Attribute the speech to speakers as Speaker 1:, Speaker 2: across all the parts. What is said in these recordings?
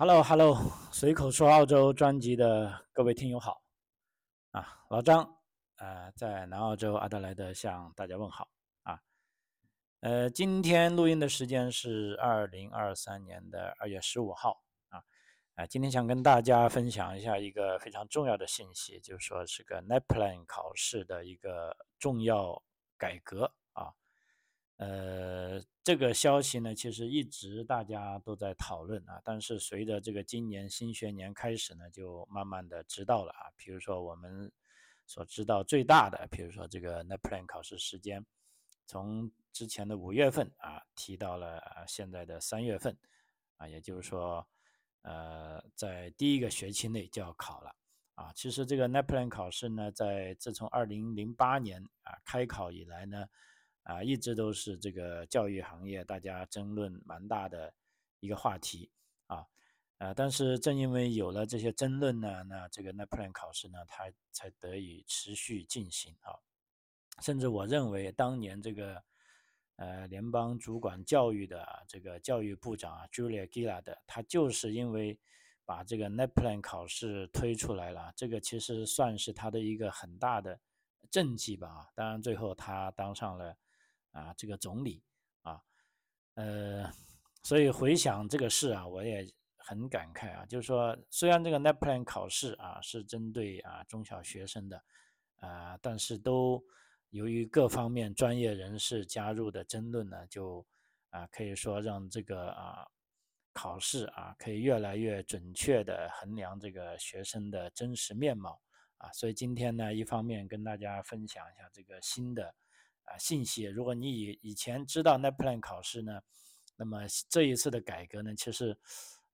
Speaker 1: Hello Hello，随口说澳洲专辑的各位听友好，啊，老张，呃，在南澳洲阿德莱德向大家问好啊，呃，今天录音的时间是二零二三年的二月十五号啊，啊，今天想跟大家分享一下一个非常重要的信息，就是说是个 NAPLAN 考试的一个重要改革啊。呃，这个消息呢，其实一直大家都在讨论啊，但是随着这个今年新学年开始呢，就慢慢的知道了啊。比如说我们所知道最大的，比如说这个 NAPLAN 考试时间，从之前的五月份啊，提到了现在的三月份啊，也就是说，呃，在第一个学期内就要考了啊。其实这个 NAPLAN 考试呢，在自从二零零八年啊开考以来呢。啊，一直都是这个教育行业大家争论蛮大的一个话题啊，呃，但是正因为有了这些争论呢，那这个 NAPLAN 考试呢，它才得以持续进行啊。甚至我认为，当年这个呃联邦主管教育的这个教育部长啊，Julia Gillard，他就是因为把这个 NAPLAN 考试推出来了，这个其实算是他的一个很大的政绩吧。当然，最后他当上了。啊，这个总理啊，呃，所以回想这个事啊，我也很感慨啊。就是说，虽然这个 NAPLAN 考试啊是针对啊中小学生的，啊，但是都由于各方面专业人士加入的争论呢，就啊可以说让这个啊考试啊可以越来越准确的衡量这个学生的真实面貌啊。所以今天呢，一方面跟大家分享一下这个新的。啊，信息，如果你以以前知道 NAPLAN 考试呢，那么这一次的改革呢，其实，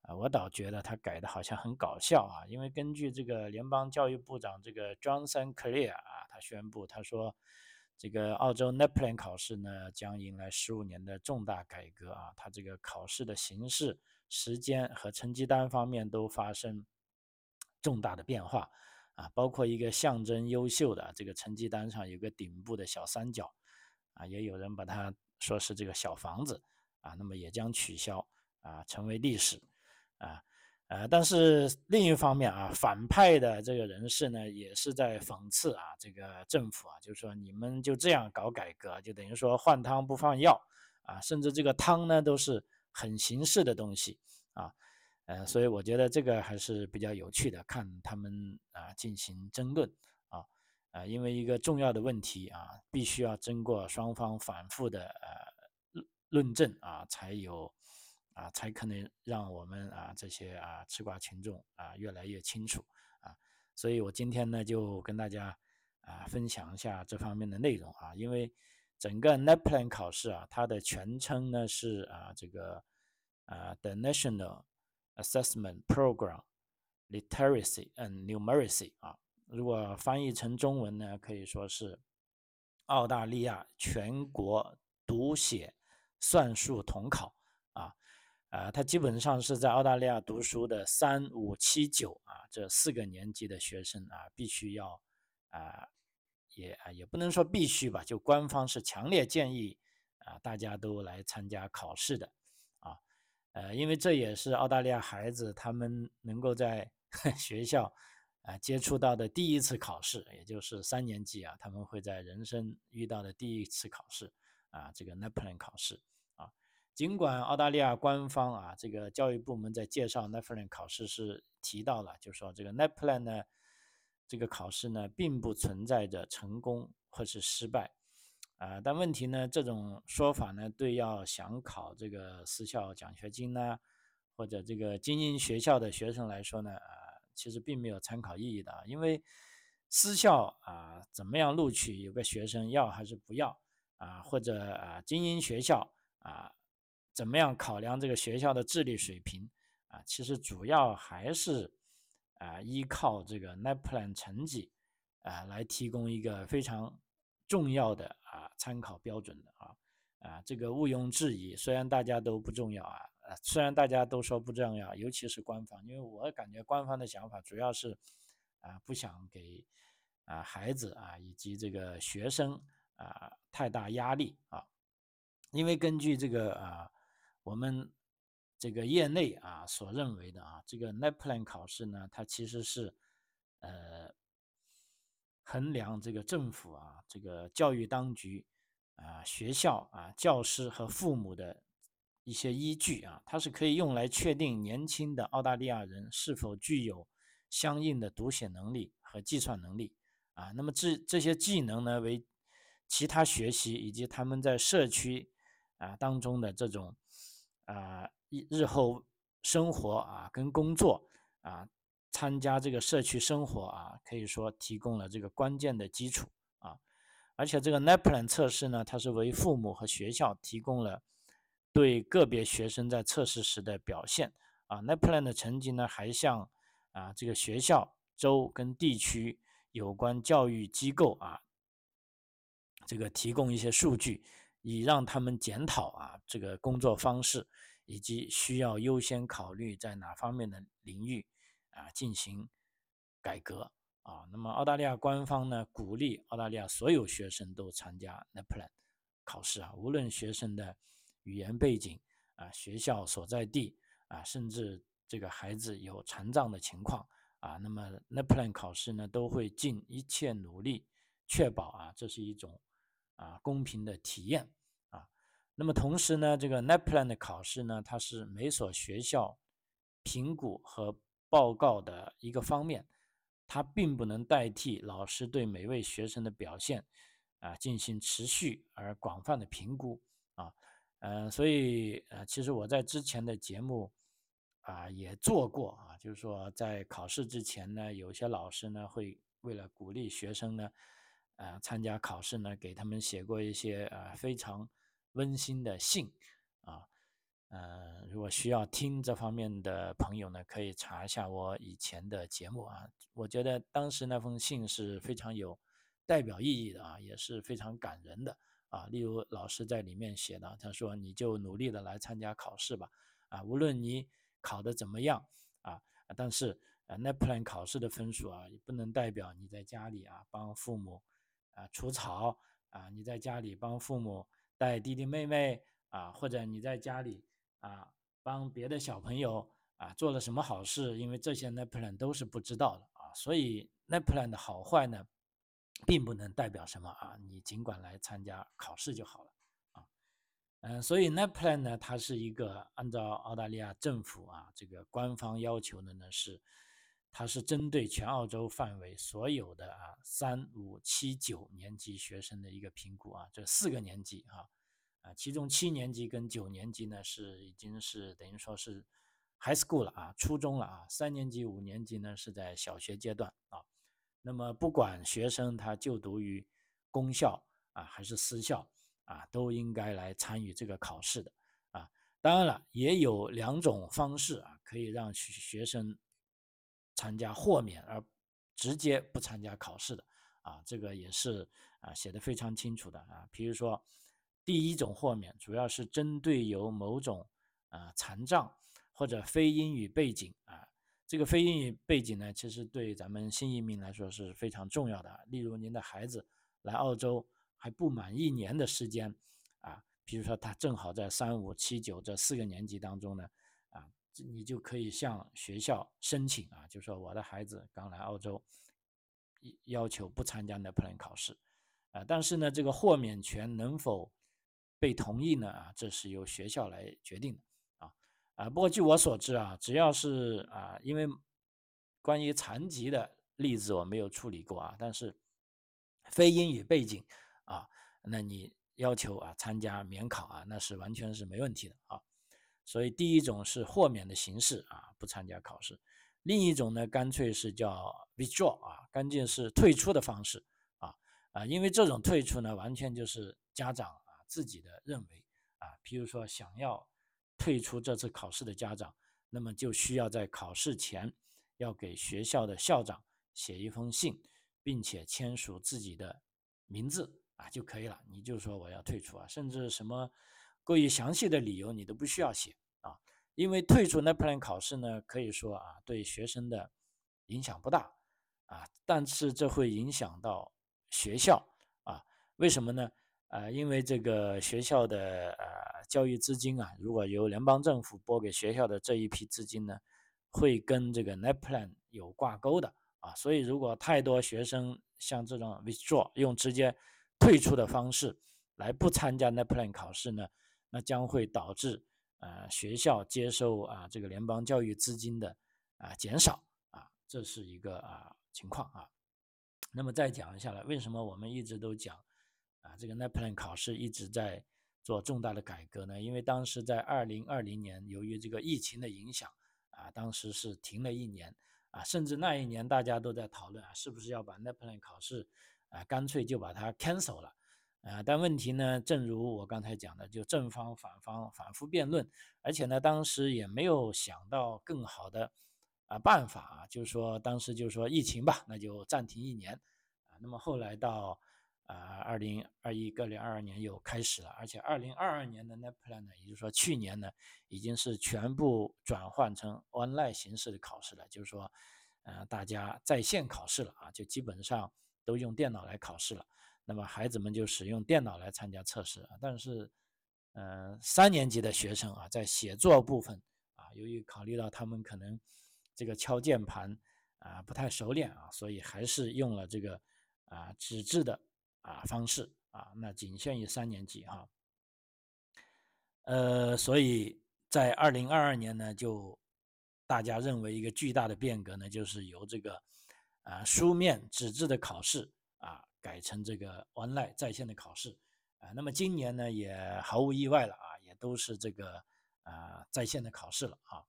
Speaker 1: 啊，我倒觉得他改的好像很搞笑啊，因为根据这个联邦教育部长这个 Johnson Clear 啊，他宣布，他说，这个澳洲 NAPLAN 考试呢将迎来十五年的重大改革啊，他这个考试的形式、时间和成绩单方面都发生重大的变化。啊，包括一个象征优秀的这个成绩单上有个顶部的小三角，啊，也有人把它说是这个小房子，啊，那么也将取消，啊，成为历史，啊，呃，但是另一方面啊，反派的这个人士呢，也是在讽刺啊，这个政府啊，就是说你们就这样搞改革，就等于说换汤不换药，啊，甚至这个汤呢都是很形式的东西，啊。呃，所以我觉得这个还是比较有趣的，看他们啊进行争论啊，啊，因为一个重要的问题啊，必须要经过双方反复的呃论证啊，才有啊，才可能让我们啊这些啊吃瓜群众啊越来越清楚啊，所以我今天呢就跟大家啊分享一下这方面的内容啊，因为整个 NAPLAN 考试啊，它的全称呢是啊这个啊 The National Assessment Program, Literacy and Numeracy 啊，如果翻译成中文呢，可以说是澳大利亚全国读写算术统考啊，啊，它基本上是在澳大利亚读书的三五七九啊这四个年级的学生啊，必须要啊，也啊也不能说必须吧，就官方是强烈建议啊，大家都来参加考试的。呃，因为这也是澳大利亚孩子他们能够在 学校啊接触到的第一次考试，也就是三年级啊，他们会在人生遇到的第一次考试啊，这个 NAPLAN 考试啊。尽管澳大利亚官方啊，这个教育部门在介绍 NAPLAN 考试是提到了，就说这个 NAPLAN 呢，这个考试呢，并不存在着成功或是失败。啊，但问题呢？这种说法呢，对要想考这个私校奖学金呢，或者这个精英学校的学生来说呢，啊，其实并没有参考意义的。因为私校啊，怎么样录取有个学生要还是不要啊？或者啊，精英学校啊，怎么样考量这个学校的智力水平啊？其实主要还是啊，依靠这个 NAPLAN 成绩啊，来提供一个非常。重要的啊，参考标准的啊，啊，这个毋庸置疑。虽然大家都不重要啊，呃，虽然大家都说不重要，尤其是官方，因为我感觉官方的想法主要是啊，不想给啊孩子啊以及这个学生啊太大压力啊。因为根据这个啊，我们这个业内啊所认为的啊，这个 NAPLAN 考试呢，它其实是呃衡量这个政府啊、这个教育当局啊、学校啊、教师和父母的一些依据啊，它是可以用来确定年轻的澳大利亚人是否具有相应的读写能力和计算能力啊。那么这这些技能呢，为其他学习以及他们在社区啊当中的这种啊日日后生活啊跟工作啊参加这个社区生活啊，可以说提供了这个关键的基础啊。而且这个 NAPLAN 测试呢，它是为父母和学校提供了。对个别学生在测试时的表现啊，NAPLAN 的成绩呢，还向啊这个学校、州跟地区有关教育机构啊，这个提供一些数据，以让他们检讨啊这个工作方式，以及需要优先考虑在哪方面的领域啊进行改革啊。那么澳大利亚官方呢，鼓励澳大利亚所有学生都参加 NAPLAN 考试啊，无论学生的。语言背景啊，学校所在地啊，甚至这个孩子有残障的情况啊，那么 NAPLAN 考试呢，都会尽一切努力确保啊，这是一种啊公平的体验啊。那么同时呢，这个 NAPLAN 的考试呢，它是每所学校评估和报告的一个方面，它并不能代替老师对每位学生的表现啊进行持续而广泛的评估啊。嗯，所以呃，其实我在之前的节目啊也做过啊，就是说在考试之前呢，有些老师呢会为了鼓励学生呢，呃，参加考试呢，给他们写过一些呃非常温馨的信啊，呃，如果需要听这方面的朋友呢，可以查一下我以前的节目啊，我觉得当时那封信是非常有代表意义的啊，也是非常感人的。啊，例如老师在里面写的，他说你就努力的来参加考试吧，啊，无论你考的怎么样啊，但是呃，NAPLAN 考试的分数啊，也不能代表你在家里啊帮父母啊除草啊，你在家里帮父母带弟弟妹妹啊，或者你在家里啊帮别的小朋友啊做了什么好事，因为这些 NAPLAN 都是不知道的啊，所以 NAPLAN 的好坏呢？并不能代表什么啊，你尽管来参加考试就好了啊，嗯，所以 NAPLAN 呢，它是一个按照澳大利亚政府啊这个官方要求的呢是，它是针对全澳洲范围所有的啊三五七九年级学生的一个评估啊，这四个年级啊啊，其中七年级跟九年级呢是已经是等于说是 high school 了啊，初中了啊，三年级五年级呢是在小学阶段啊。那么，不管学生他就读于公校啊还是私校啊，都应该来参与这个考试的啊。当然了，也有两种方式啊，可以让学学生参加豁免而直接不参加考试的啊。这个也是啊写的非常清楚的啊。比如说，第一种豁免主要是针对有某种啊残障或者非英语背景啊。这个非英语背景呢，其实对咱们新移民来说是非常重要的。例如，您的孩子来澳洲还不满一年的时间，啊，比如说他正好在三五七九这四个年级当中呢，啊，你就可以向学校申请啊，就说我的孩子刚来澳洲，要求不参加 NAPLAN 考试，啊，但是呢，这个豁免权能否被同意呢？啊，这是由学校来决定的。啊啊，不过据我所知啊，只要是啊，因为关于残疾的例子我没有处理过啊，但是非英语背景啊，那你要求啊参加免考啊，那是完全是没问题的啊。所以第一种是豁免的形式啊，不参加考试；另一种呢，干脆是叫 withdraw 啊，干净是退出的方式啊啊，因为这种退出呢，完全就是家长自己的认为啊，譬如说想要。退出这次考试的家长，那么就需要在考试前要给学校的校长写一封信，并且签署自己的名字啊就可以了。你就说我要退出啊，甚至什么过于详细的理由你都不需要写啊，因为退出 NAPLAN 考试呢，可以说啊对学生的影响不大啊，但是这会影响到学校啊，为什么呢？呃，因为这个学校的呃教育资金啊，如果由联邦政府拨给学校的这一批资金呢，会跟这个 NAPLAN 有挂钩的啊，所以如果太多学生像这种 withdraw 用直接退出的方式来不参加 NAPLAN 考试呢，那将会导致呃学校接受啊这个联邦教育资金的啊减少啊，这是一个啊情况啊。那么再讲一下了，为什么我们一直都讲？啊，这个 NAPLAN 考试一直在做重大的改革呢，因为当时在二零二零年，由于这个疫情的影响，啊，当时是停了一年，啊，甚至那一年大家都在讨论啊，是不是要把 NAPLAN 考试啊，干脆就把它 cancel 了，啊，但问题呢，正如我刚才讲的，就正方反方反复辩论，而且呢，当时也没有想到更好的啊办法啊，就是说当时就是说疫情吧，那就暂停一年，啊，那么后来到。啊，二零二一、二零二二年又开始了，而且二零二二年的 NAPLAN 呢，也就是说去年呢，已经是全部转换成 online 形式的考试了，就是说，呃，大家在线考试了啊，就基本上都用电脑来考试了。那么孩子们就使用电脑来参加测试啊，但是，呃，三年级的学生啊，在写作部分啊，由于考虑到他们可能这个敲键盘啊不太熟练啊，所以还是用了这个啊纸质的。啊，方式啊，那仅限于三年级哈。呃，所以在二零二二年呢，就大家认为一个巨大的变革呢，就是由这个啊书面纸质的考试啊，改成这个 online 在线的考试啊。那么今年呢，也毫无意外了啊，也都是这个啊在线的考试了啊。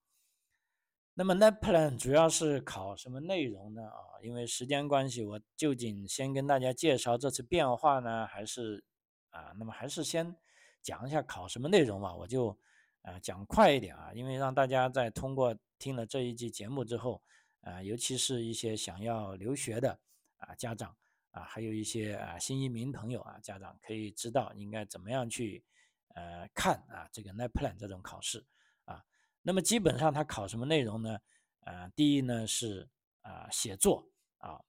Speaker 1: 那么 NAPLAN 主要是考什么内容呢？啊，因为时间关系，我究竟先跟大家介绍这次变化呢，还是啊，那么还是先讲一下考什么内容吧。我就啊讲快一点啊，因为让大家在通过听了这一集节目之后啊，尤其是一些想要留学的啊家长啊，还有一些啊新移民朋友啊家长，可以知道应该怎么样去呃看啊这个 NAPLAN 这种考试。那么基本上他考什么内容呢？呃，第一呢是啊写作啊，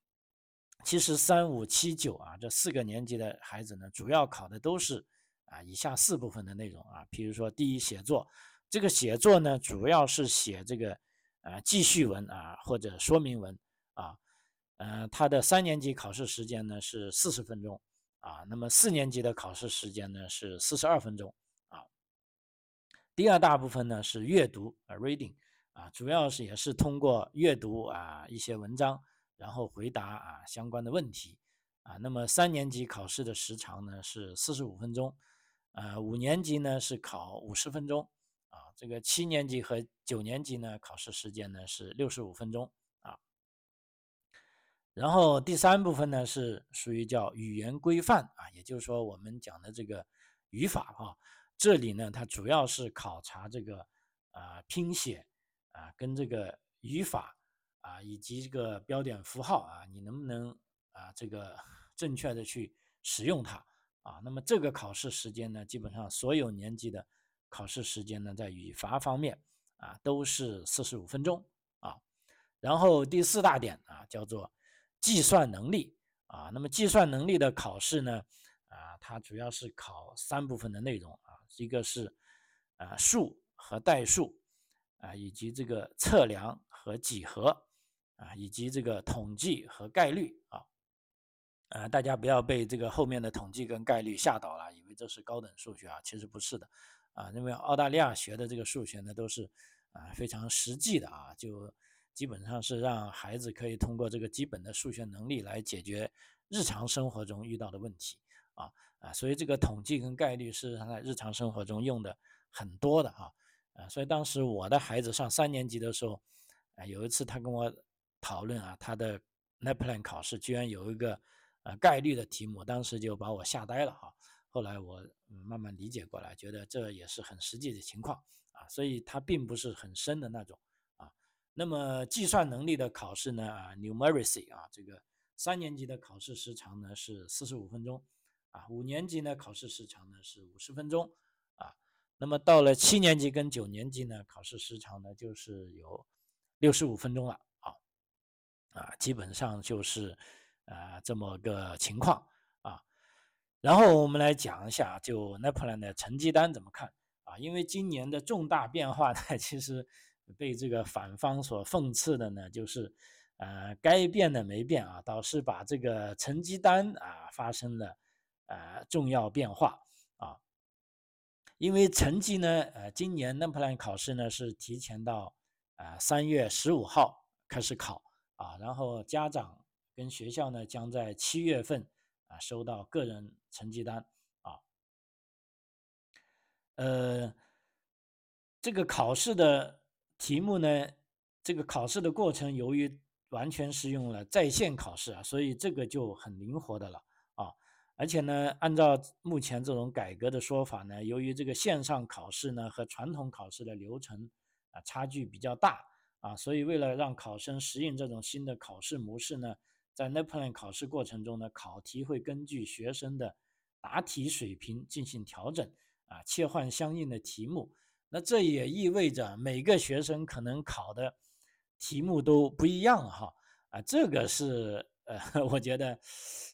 Speaker 1: 其实三五七九啊这四个年级的孩子呢，主要考的都是啊以下四部分的内容啊，比如说第一写作，这个写作呢主要是写这个啊记叙文啊或者说明文啊，呃，他的三年级考试时间呢是四十分钟啊，那么四年级的考试时间呢是四十二分钟。第二大部分呢是阅读啊，reading 啊，主要是也是通过阅读啊一些文章，然后回答啊相关的问题啊。那么三年级考试的时长呢是四十五分钟，呃，五年级呢是考五十分钟啊。这个七年级和九年级呢考试时间呢是六十五分钟啊。然后第三部分呢是属于叫语言规范啊，也就是说我们讲的这个语法哈。这里呢，它主要是考察这个啊拼写啊跟这个语法啊以及这个标点符号啊，你能不能啊这个正确的去使用它啊？那么这个考试时间呢，基本上所有年级的考试时间呢，在语法方面啊都是四十五分钟啊。然后第四大点啊叫做计算能力啊。那么计算能力的考试呢，它主要是考三部分的内容啊。一个是啊数和代数啊，以及这个测量和几何啊，以及这个统计和概率啊，啊大家不要被这个后面的统计跟概率吓倒了，以为这是高等数学啊，其实不是的啊，因为澳大利亚学的这个数学呢都是啊非常实际的啊，就基本上是让孩子可以通过这个基本的数学能力来解决日常生活中遇到的问题啊。啊，所以这个统计跟概率是他在日常生活中用的很多的啊，啊，所以当时我的孩子上三年级的时候，啊，有一次他跟我讨论啊，他的 NAPLAN 考试居然有一个呃概率的题目，当时就把我吓呆了哈。后来我慢慢理解过来，觉得这也是很实际的情况啊，所以它并不是很深的那种啊。那么计算能力的考试呢，啊，numeracy 啊，这个三年级的考试时长呢是四十五分钟。啊，五年级呢考试时长呢是五十分钟，啊，那么到了七年级跟九年级呢考试时长呢就是有六十五分钟了，啊，啊，基本上就是啊这么个情况，啊，然后我们来讲一下，就 Naplan 的成绩单怎么看啊？因为今年的重大变化呢，其实被这个反方所讽刺的呢，就是呃该变的没变啊，导致把这个成绩单啊发生了呃重要变化啊。因为成绩呢，呃，今年 Naplan 考试呢是提前到啊三月十五号开始考啊，然后家长跟学校呢将在七月份。啊，收到个人成绩单啊，呃，这个考试的题目呢，这个考试的过程由于完全是用了在线考试啊，所以这个就很灵活的了，而且呢，按照目前这种改革的说法呢，由于这个线上考试呢和传统考试的流程啊差距比较大啊，所以为了让考生适应这种新的考试模式呢。在 NAPLAN 考试过程中呢，考题会根据学生的答题水平进行调整，啊，切换相应的题目。那这也意味着每个学生可能考的题目都不一样哈，啊，这个是呃，我觉得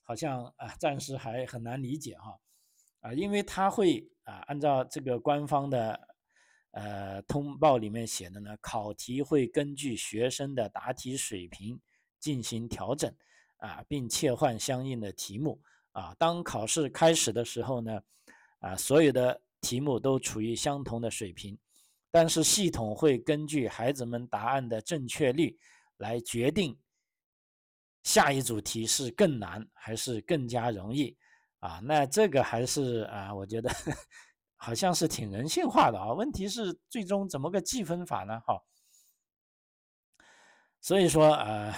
Speaker 1: 好像啊，暂时还很难理解哈，啊，因为他会啊，按照这个官方的呃通报里面写的呢，考题会根据学生的答题水平进行调整。啊，并切换相应的题目啊。当考试开始的时候呢，啊，所有的题目都处于相同的水平，但是系统会根据孩子们答案的正确率来决定下一组题是更难还是更加容易啊。那这个还是啊，我觉得 好像是挺人性化的啊。问题是最终怎么个计分法呢？哈，所以说啊。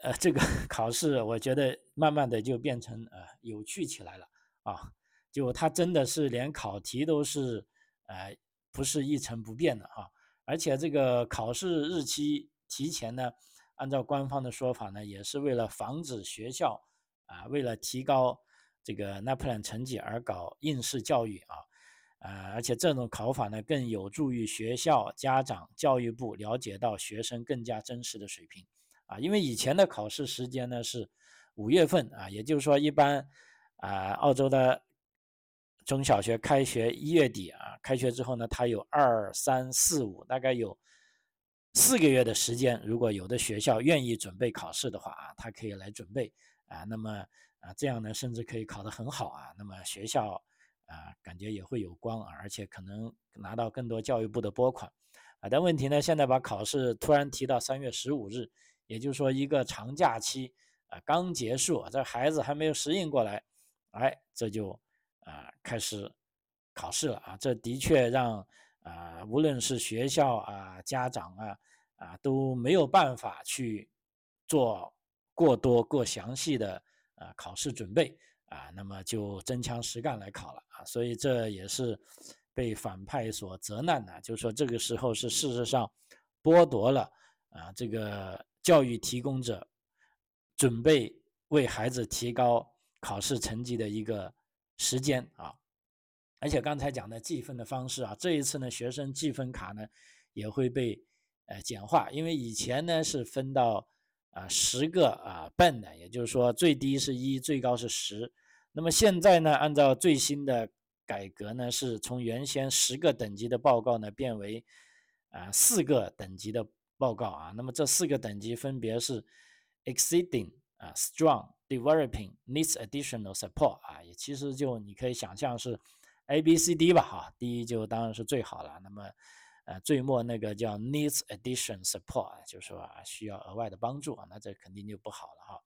Speaker 1: 呃，这个 考试我觉得慢慢的就变成呃有趣起来了啊，就它真的是连考题都是呃不是一成不变的啊，而且这个考试日期提前呢，按照官方的说法呢，也是为了防止学校啊为了提高这个 NAPLAN 成绩而搞应试教育啊，呃，而且这种考法呢更有助于学校、家长、教育部了解到学生更加真实的水平。啊，因为以前的考试时间呢是五月份啊，也就是说，一般啊，澳洲的中小学开学一月底啊，开学之后呢，它有二三四五，大概有四个月的时间。如果有的学校愿意准备考试的话啊，他可以来准备啊，那么啊，这样呢，甚至可以考得很好啊，那么学校啊，感觉也会有光啊，而且可能拿到更多教育部的拨款啊。但问题呢，现在把考试突然提到三月十五日。也就是说，一个长假期啊刚结束，这孩子还没有适应过来，哎，这就啊开始考试了啊。这的确让啊无论是学校啊家长啊啊都没有办法去做过多过详细的啊考试准备啊，那么就真枪实干来考了啊。所以这也是被反派所责难的，就是说这个时候是事实上剥夺了啊这个。教育提供者准备为孩子提高考试成绩的一个时间啊，而且刚才讲的计分的方式啊，这一次呢，学生计分卡呢也会被呃简化，因为以前呢是分到啊十个啊半的，也就是说最低是一，最高是十。那么现在呢，按照最新的改革呢，是从原先十个等级的报告呢变为啊四个等级的。报告啊，那么这四个等级分别是 exceeding 啊，strong developing needs additional support 啊，也其实就你可以想象是 A B C D 吧哈，第一就当然是最好了，那么呃最末那个叫 needs addition support，就是说啊需要额外的帮助啊，那这肯定就不好了哈。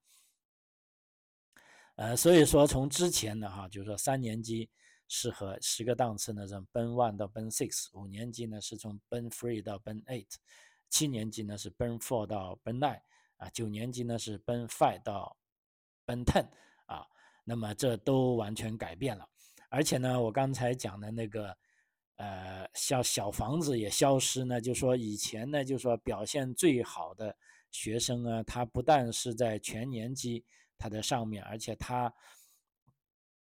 Speaker 1: 呃，所以说从之前的哈，就是说三年级适合十个档次呢，从 Ben One 到 Ben Six，五年级呢是从 Ben Three 到 Ben Eight。七年级呢是 Burn Four 到 Burn Nine 啊，九年级呢是 Burn Five 到 Burn Ten 啊，那么这都完全改变了，而且呢，我刚才讲的那个呃小小房子也消失呢，就说以前呢，就说表现最好的学生啊，他不但是在全年级他的上面，而且他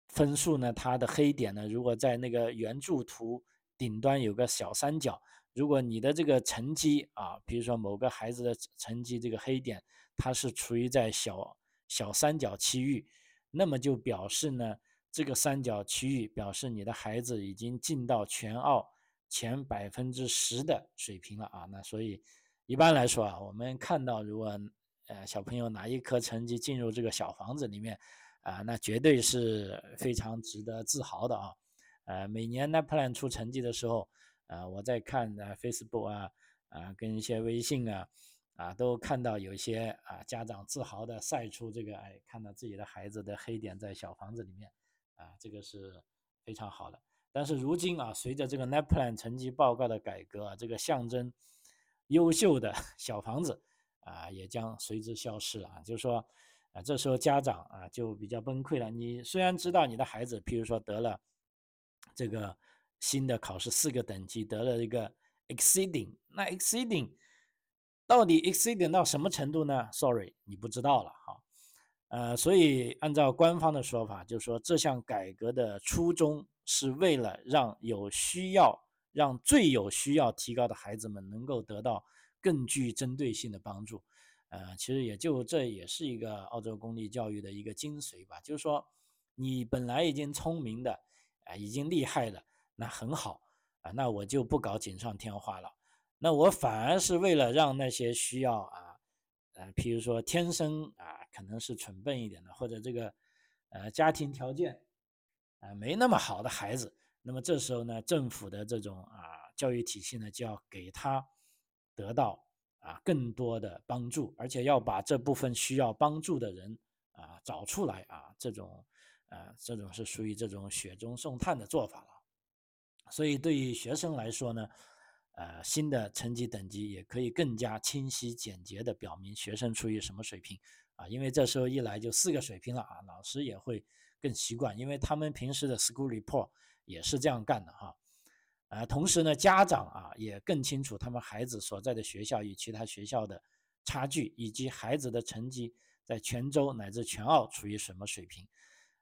Speaker 1: 分数呢，他的黑点呢，如果在那个圆柱图顶端有个小三角。如果你的这个成绩啊，比如说某个孩子的成绩这个黑点，它是处于在小小三角区域那么就表示呢，这个三角区域表示你的孩子已经进到全澳前百分之十的水平了啊。那所以一般来说啊，我们看到如果呃小朋友哪一科成绩进入这个小房子里面啊，那绝对是非常值得自豪的啊。呃，每年 NAPLAN 出成绩的时候，呃，我在看呃 Facebook 啊啊跟一些微信啊。啊，都看到有些啊家长自豪的晒出这个，哎，看到自己的孩子的黑点在小房子里面，啊，这个是非常好的。但是如今啊，随着这个 NAPLAN 成绩报告的改革，这个象征优秀的 小房子啊，也将随之消失了啊。就是说，啊，这时候家长啊就比较崩溃了。你虽然知道你的孩子，譬如说得了这个新的考试四个等级，得了一个 Exceeding，那 Exceeding。到底 exceeding 到什么程度呢？Sorry，你不知道了哈。呃，所以按照官方的说法，就是说这项改革的初衷是为了让有需要、让最有需要提高的孩子们能够得到更具针对性的帮助。呃，其实也就这也是一个澳洲公立教育的一个精髓吧。就是说，你本来已经聪明的，啊，已经厉害了，那很好啊，那我就不搞锦上添花了。那我反而是为了让那些需要啊，呃，譬如说天生啊，可能是蠢笨一点的，或者这个，呃，家庭条件啊没那么好的孩子，那么这时候呢，政府的这种啊教育体系呢，就要给他得到啊更多的帮助，而且要把这部分需要帮助的人啊找出来啊，这种，呃，这种是属于这种雪中送炭的做法了。所以对于学生来说呢。呃，新的成绩等级也可以更加清晰简洁地表明学生处于什么水平啊，因为这时候一来就四个水平了啊，老师也会更习惯，因为他们平时的 school report 也是这样干的哈。呃，同时呢，家长啊也更清楚他们孩子所在的学校与其他学校的差距，以及孩子的成绩在全州乃至全澳处于什么水平。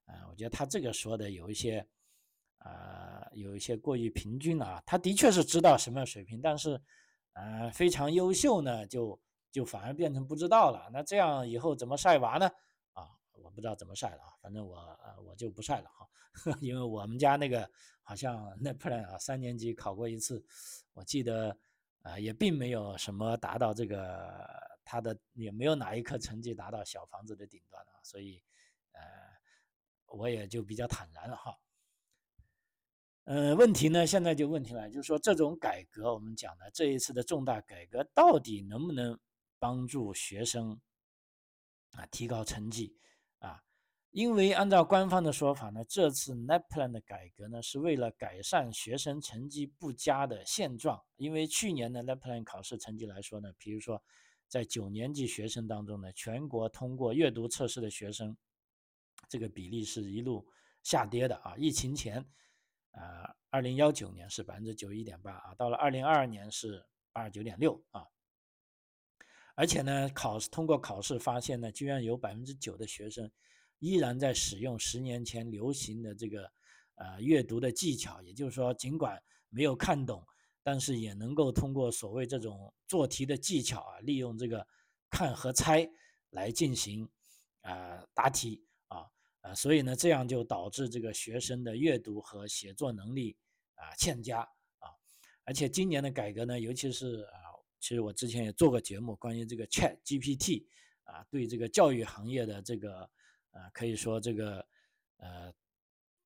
Speaker 1: 啊，我觉得他这个说的有一些。呃，有一些过于平均了啊，他的确是知道什么样水平，但是，呃，非常优秀呢，就就反而变成不知道了。那这样以后怎么晒娃呢？啊，我不知道怎么晒了啊，反正我呃我就不晒了哈，因为我们家那个好像那 plan 啊，三年级考过一次，我记得呃也并没有什么达到这个他的也没有哪一科成绩达到小房子的顶端啊，所以呃我也就比较坦然了哈。呃，问题呢，现在就问题来，就是说这种改革，我们讲的这一次的重大改革，到底能不能帮助学生啊提高成绩啊？因为按照官方的说法呢，这次 NAPLAN 的改革呢，是为了改善学生成绩不佳的现状。因为去年的 NAPLAN 考试成绩来说呢，比如说在九年级学生当中呢，全国通过阅读测试的学生，这个比例是一路下跌的啊。疫情前。呃，二零幺九年是百分之九一点八啊，到了二零二二年是八十九点六啊，而且呢，考试通过考试发现呢，居然有百分之九的学生依然在使用十年前流行的这个呃阅读的技巧，也就是说，尽管没有看懂，但是也能够通过所谓这种做题的技巧啊，利用这个看和猜来进行啊答题。啊，所以呢，这样就导致这个学生的阅读和写作能力啊欠佳啊，而且今年的改革呢，尤其是啊，其实我之前也做过节目，关于这个 Chat GPT 啊，对这个教育行业的这个啊，可以说这个呃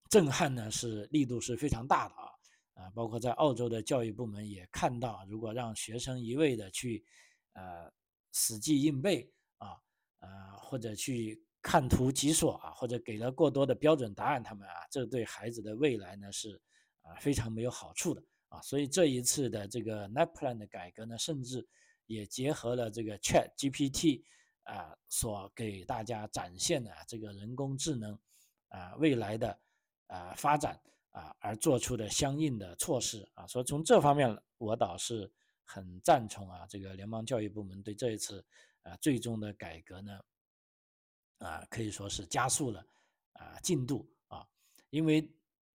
Speaker 1: 震撼呢是力度是非常大的啊啊，包括在澳洲的教育部门也看到，如果让学生一味的去呃死记硬背啊啊或者去。看图即说啊，或者给了过多的标准答案，他们啊，这对孩子的未来呢是啊非常没有好处的啊。所以这一次的这个 Netplan 的改革呢，甚至也结合了这个 Chat GPT 啊所给大家展现的这个人工智能啊未来的啊发展啊而做出的相应的措施啊。所以从这方面，我倒是很赞同啊，这个联邦教育部门对这一次啊最终的改革呢。啊，可以说是加速了啊进度啊，因为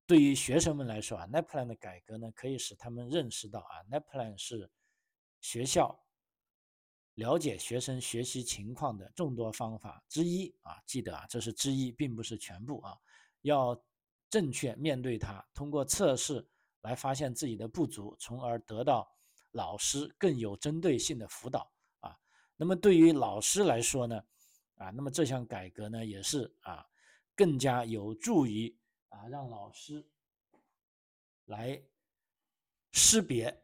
Speaker 1: 对于学生们来说啊，NAPLAN 的改革呢，可以使他们认识到啊，NAPLAN 是学校了解学生学习情况的众多方法之一啊，记得啊，这是之一，并不是全部啊。要正确面对它，通过测试来发现自己的不足，从而得到老师更有针对性的辅导啊。那么对于老师来说呢，啊，那么这项改革呢，也是啊，更加有助于啊，让老师来识别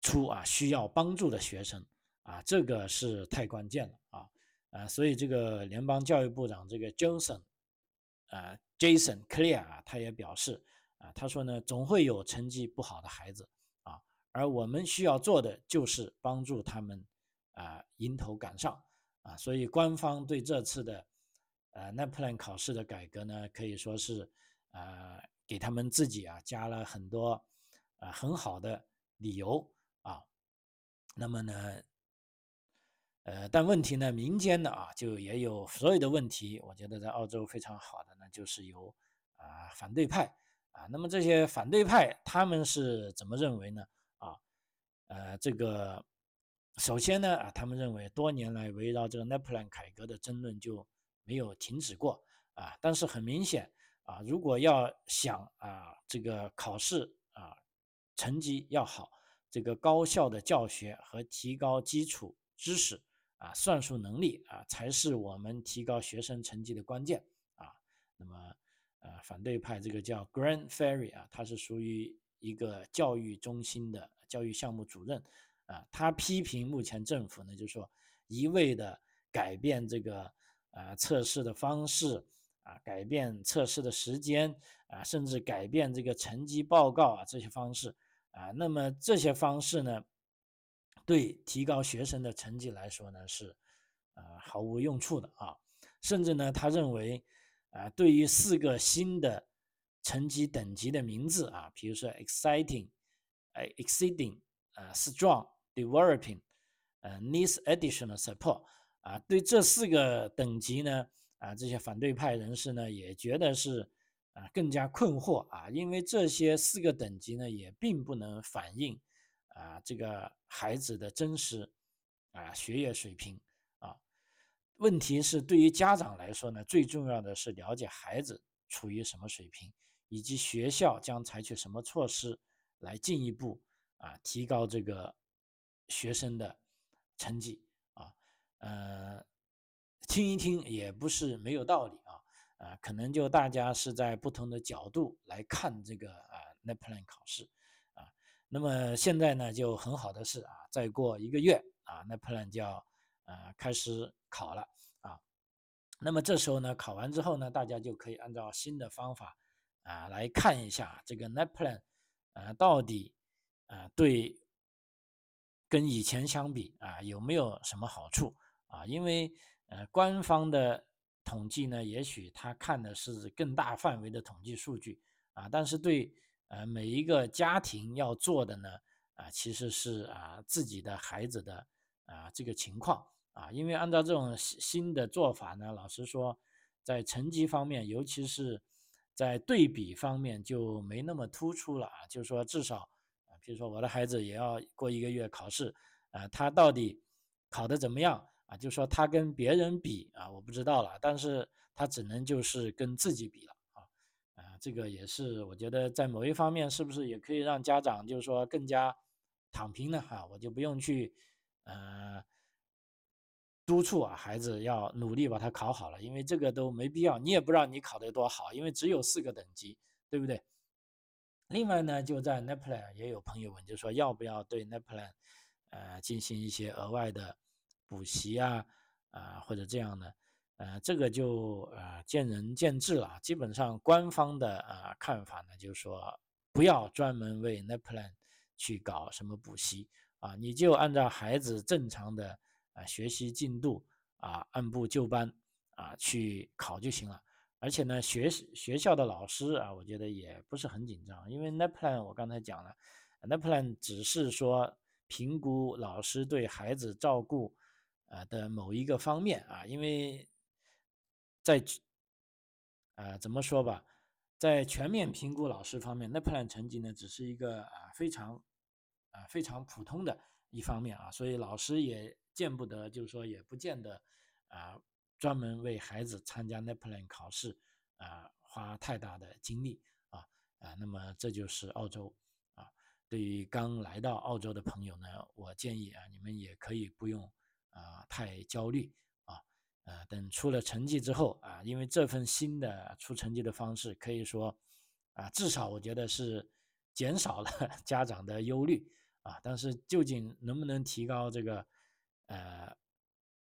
Speaker 1: 出啊需要帮助的学生。啊，这个是太关键了啊！啊，所以这个联邦教育部长这个 Johnson，啊，Jason Clear 啊，他也表示啊，他说呢，总会有成绩不好的孩子啊，而我们需要做的就是帮助他们啊，迎头赶上啊。所以官方对这次的呃 NAPLAN 考试的改革呢，可以说是啊，给他们自己啊加了很多啊很好的理由啊。那么呢？呃，但问题呢，民间的啊，就也有所有的问题。我觉得在澳洲非常好的呢，就是有啊反对派啊。那么这些反对派他们是怎么认为呢？啊，呃，这个首先呢啊，他们认为多年来围绕这个 NAPLAN 改革的争论就没有停止过啊。但是很明显啊，如果要想啊这个考试啊成绩要好，这个高效的教学和提高基础知识。啊，算术能力啊，才是我们提高学生成绩的关键啊。那么，呃，反对派这个叫 Grand Ferry 啊，他是属于一个教育中心的教育项目主任啊。他批评目前政府呢，就是说一味的改变这个啊测试的方式啊，改变测试的时间啊，甚至改变这个成绩报告啊这些方式啊。那么这些方式呢？对提高学生的成绩来说呢，是，呃，毫无用处的啊。甚至呢，他认为，啊，对于四个新的成绩等级的名字啊，比如说 exciting，哎，exceeding，呃 Developing, 呃，needs additional support，啊，对这四个等级呢，啊，这些反对派人士呢，也觉得是，啊，更加困惑啊，因为这些四个等级呢，也并不能反映。啊，这个孩子的真实啊学业水平啊，问题是对于家长来说呢，最重要的是了解孩子处于什么水平，以及学校将采取什么措施来进一步啊提高这个学生的成绩啊。呃，听一听也不是没有道理啊。啊，可能就大家是在不同的角度来看这个啊 NAPLAN 考试啊。那么现在呢，就很好的是啊，再过一个月啊，那 plan 就要呃开始考了啊。那么这时候呢，考完之后呢，大家就可以按照新的方法啊来看一下这个 net plan，啊，到底啊对跟以前相比啊有没有什么好处啊？因为呃官方的统计呢，也许他看的是更大范围的统计数据啊，但是对。呃，每一个家庭要做的呢，啊，其实是啊自己的孩子的啊这个情况啊，因为按照这种新的做法呢，老实说，在成绩方面，尤其是在对比方面就没那么突出了啊。就是说，至少，比如说我的孩子也要过一个月考试，啊，他到底考得怎么样啊？就说他跟别人比啊，我不知道了，但是他只能就是跟自己比了啊啊。这个也是，我觉得在某一方面是不是也可以让家长就是说更加躺平呢？哈，我就不用去呃督促啊孩子要努力把它考好了，因为这个都没必要，你也不知道你考得多好，因为只有四个等级，对不对？另外呢，就在 NAPLAN 也有朋友问，就说要不要对 NAPLAN 呃进行一些额外的补习啊啊或者这样的。呃，这个就呃见仁见智了。基本上官方的呃看法呢，就是说不要专门为 NAPLAN 去搞什么补习啊，你就按照孩子正常的啊学习进度啊，按部就班啊去考就行了。而且呢，学学校的老师啊，我觉得也不是很紧张，因为 NAPLAN 我刚才讲了，NAPLAN 只是说评估老师对孩子照顾啊的某一个方面啊，因为。在，呃，怎么说吧，在全面评估老师方面，那 plan 成绩呢，只是一个啊非常啊非常普通的一方面啊，所以老师也见不得，就是说也不见得啊专门为孩子参加 NAPLAN 考试啊花太大的精力啊啊，那么这就是澳洲啊。对于刚来到澳洲的朋友呢，我建议啊，你们也可以不用啊太焦虑啊，呃，等出了成绩之后啊，因为这份新的出成绩的方式可以说啊，至少我觉得是减少了家长的忧虑。啊，但是究竟能不能提高这个，呃，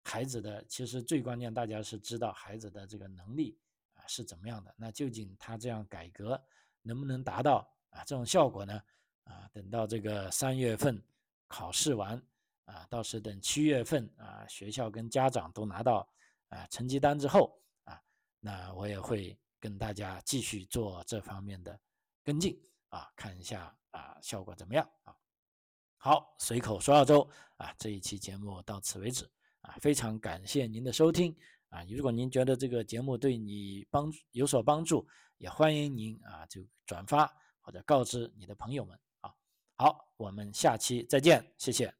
Speaker 1: 孩子的其实最关键，大家是知道孩子的这个能力啊是怎么样的。那究竟他这样改革能不能达到啊这种效果呢？啊，等到这个三月份考试完啊，到时等七月份啊，学校跟家长都拿到啊成绩单之后啊，那我也会跟大家继续做这方面的跟进啊，看一下啊效果怎么样啊。好，随口说澳洲啊，这一期节目到此为止啊，非常感谢您的收听啊。如果您觉得这个节目对你帮有所帮助，也欢迎您啊就转发或者告知你的朋友们啊。好，我们下期再见，谢谢。